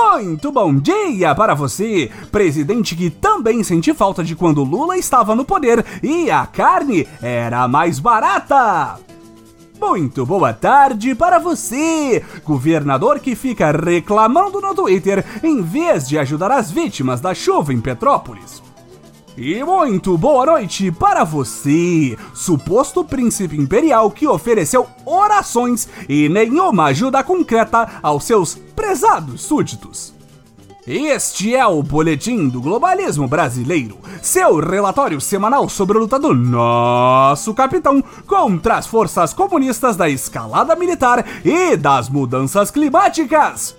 Muito bom dia para você, presidente que também sente falta de quando Lula estava no poder e a carne era mais barata. Muito boa tarde para você, governador que fica reclamando no Twitter em vez de ajudar as vítimas da chuva em Petrópolis. E muito boa noite para você, suposto príncipe imperial que ofereceu orações e nenhuma ajuda concreta aos seus prezados súditos. Este é o Boletim do Globalismo Brasileiro, seu relatório semanal sobre a luta do nosso capitão contra as forças comunistas da escalada militar e das mudanças climáticas.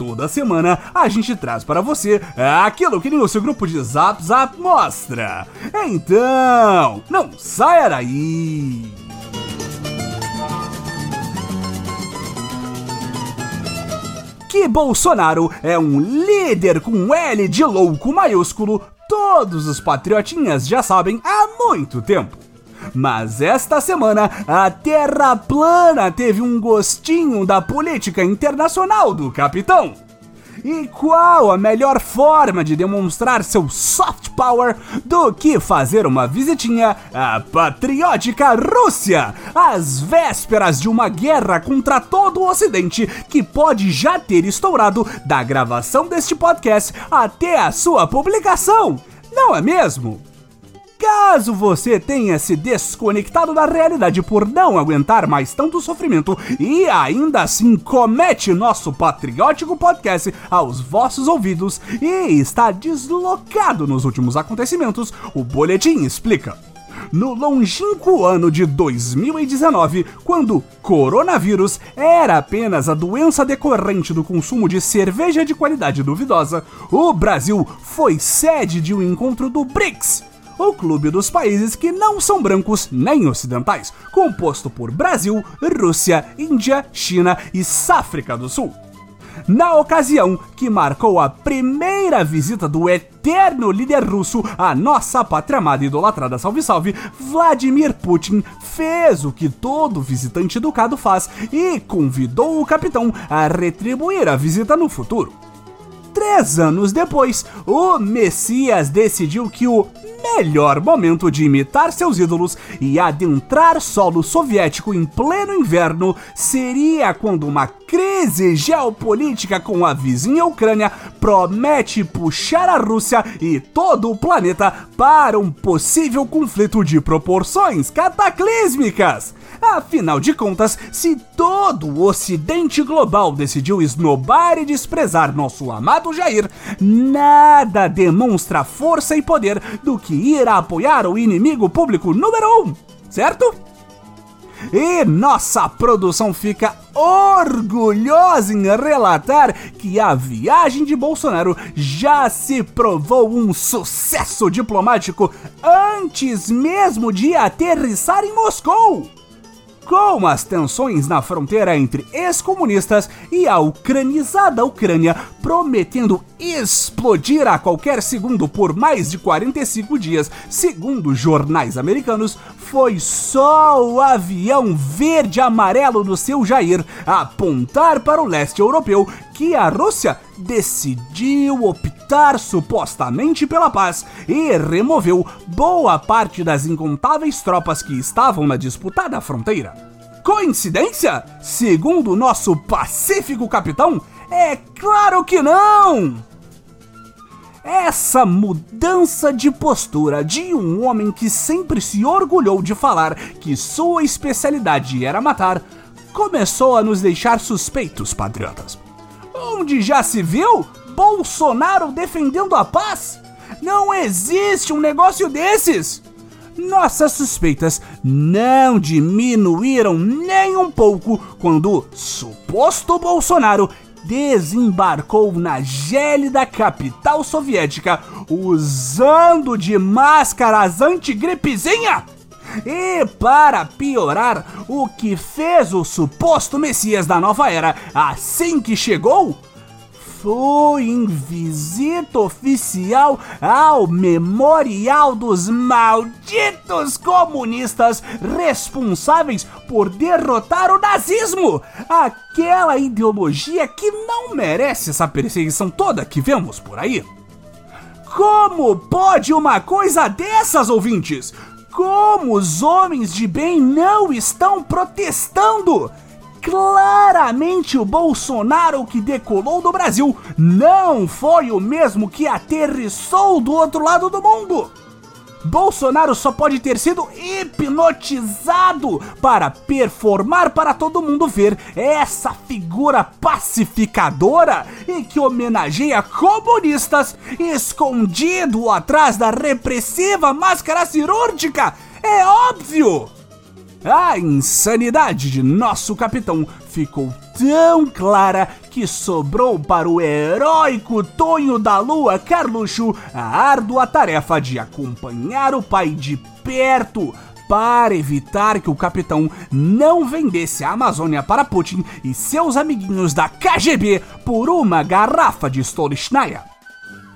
Toda semana a gente traz para você aquilo que nem o seu grupo de Zap Zap mostra. Então, não saia daí! Que Bolsonaro é um líder com L de louco maiúsculo, todos os patriotinhas já sabem há muito tempo. Mas esta semana, a Terra plana teve um gostinho da política internacional do capitão. E qual a melhor forma de demonstrar seu soft power do que fazer uma visitinha à patriótica Rússia, às vésperas de uma guerra contra todo o Ocidente que pode já ter estourado da gravação deste podcast até a sua publicação? Não é mesmo? Caso você tenha se desconectado da realidade por não aguentar mais tanto sofrimento e ainda assim comete nosso patriótico podcast aos vossos ouvidos e está deslocado nos últimos acontecimentos, o Boletim explica. No longínquo ano de 2019, quando coronavírus era apenas a doença decorrente do consumo de cerveja de qualidade duvidosa, o Brasil foi sede de um encontro do BRICS, o clube dos países que não são brancos nem ocidentais, composto por Brasil, Rússia, Índia, China e África do Sul. Na ocasião que marcou a primeira visita do eterno líder russo à nossa pátria amada e idolatrada salve salve, Vladimir Putin fez o que todo visitante educado faz e convidou o capitão a retribuir a visita no futuro. Três anos depois, o Messias decidiu que o melhor momento de imitar seus ídolos e adentrar solo soviético em pleno inverno seria quando uma crise geopolítica com a vizinha Ucrânia promete puxar a Rússia e todo o planeta para um possível conflito de proporções cataclísmicas. Afinal de contas, se todo o ocidente global decidiu esnobar e desprezar nosso amado Jair, nada demonstra força e poder do que ir a apoiar o inimigo público número um, certo? E nossa produção fica orgulhosa em relatar que a viagem de Bolsonaro já se provou um sucesso diplomático antes mesmo de aterrissar em Moscou com as tensões na fronteira entre ex-comunistas e a ucranizada Ucrânia prometendo explodir a qualquer segundo por mais de 45 dias, segundo jornais americanos, foi só o avião verde-amarelo do seu Jair apontar para o leste europeu que a Rússia decidiu optar supostamente pela paz e removeu boa parte das incontáveis tropas que estavam na disputada fronteira. Coincidência? Segundo o nosso pacífico capitão, é claro que não! Essa mudança de postura de um homem que sempre se orgulhou de falar que sua especialidade era matar começou a nos deixar suspeitos, patriotas. Onde já se viu Bolsonaro defendendo a paz? Não existe um negócio desses! Nossas suspeitas não diminuíram nem um pouco quando o suposto Bolsonaro desembarcou na gélida capital soviética usando de máscaras antigripezinha e para piorar, o que fez o suposto Messias da nova era assim que chegou? foi em visita oficial ao Memorial dos Malditos Comunistas responsáveis por derrotar o nazismo, aquela ideologia que não merece essa perseguição toda que vemos por aí. Como pode uma coisa dessas, ouvintes? Como os homens de bem não estão protestando? Claramente o Bolsonaro que decolou do Brasil não foi o mesmo que aterrissou do outro lado do mundo. Bolsonaro só pode ter sido hipnotizado para performar para todo mundo ver essa figura pacificadora e que homenageia comunistas escondido atrás da repressiva máscara cirúrgica. É óbvio! A insanidade de nosso capitão ficou tão clara que sobrou para o heróico Tonho da Lua Carluxo a árdua tarefa de acompanhar o pai de perto para evitar que o capitão não vendesse a Amazônia para Putin e seus amiguinhos da KGB por uma garrafa de Stolichnaya.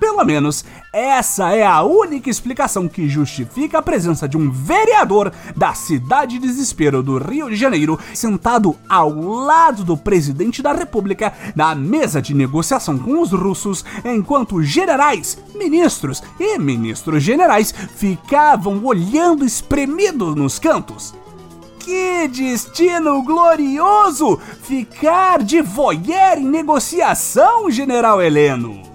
Pelo menos, essa é a única explicação que justifica a presença de um vereador da cidade desespero do Rio de Janeiro sentado ao lado do presidente da República na mesa de negociação com os russos, enquanto generais, ministros e ministros generais ficavam olhando espremidos nos cantos. Que destino glorioso! Ficar de voyeur em negociação, General Heleno!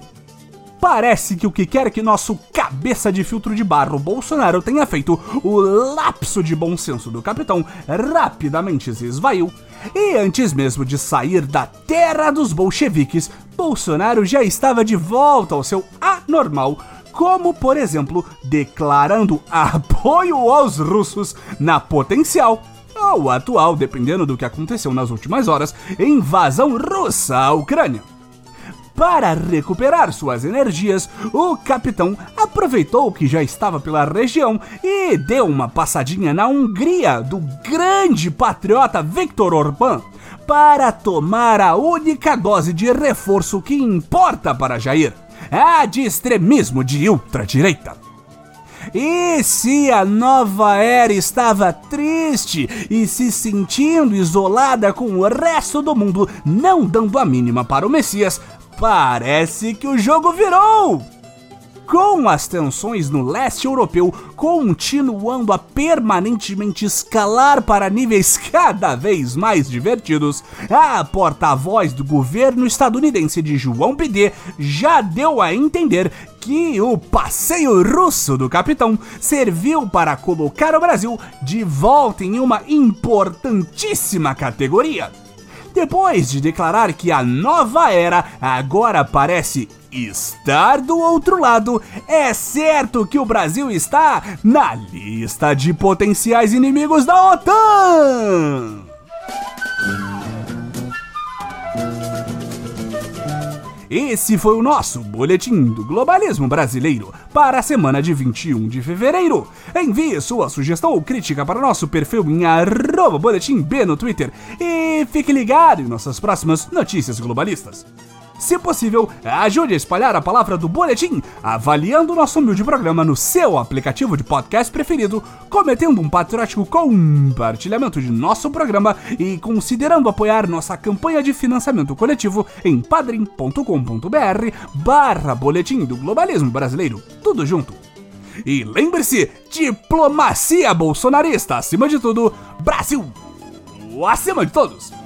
Parece que o que quer que nosso cabeça de filtro de barro Bolsonaro tenha feito, o lapso de bom senso do capitão rapidamente se esvaiu. E antes mesmo de sair da terra dos bolcheviques, Bolsonaro já estava de volta ao seu anormal como, por exemplo, declarando apoio aos russos na potencial ou atual, dependendo do que aconteceu nas últimas horas, invasão russa à Ucrânia. Para recuperar suas energias, o capitão aproveitou que já estava pela região e deu uma passadinha na Hungria do grande patriota Viktor Orbán para tomar a única dose de reforço que importa para Jair, a de extremismo de ultradireita. E se a nova era estava triste e se sentindo isolada com o resto do mundo, não dando a mínima para o Messias, Parece que o jogo virou! Com as tensões no leste europeu continuando a permanentemente escalar para níveis cada vez mais divertidos, a porta-voz do governo estadunidense de João Bidet já deu a entender que o passeio russo do capitão serviu para colocar o Brasil de volta em uma importantíssima categoria depois de declarar que a nova era agora parece estar do outro lado, é certo que o Brasil está na lista de potenciais inimigos da OTAN. Esse foi o nosso Boletim do Globalismo Brasileiro para a semana de 21 de fevereiro. Envie sua sugestão ou crítica para nosso perfil em arroba boletim B no Twitter e fique ligado em nossas próximas notícias globalistas. Se possível, ajude a espalhar a palavra do boletim, avaliando nosso humilde programa no seu aplicativo de podcast preferido, cometendo um patriótico compartilhamento de nosso programa e considerando apoiar nossa campanha de financiamento coletivo em padrim.com.br barra boletim do globalismo brasileiro. Tudo junto. E lembre-se, diplomacia bolsonarista acima de tudo, Brasil acima de todos!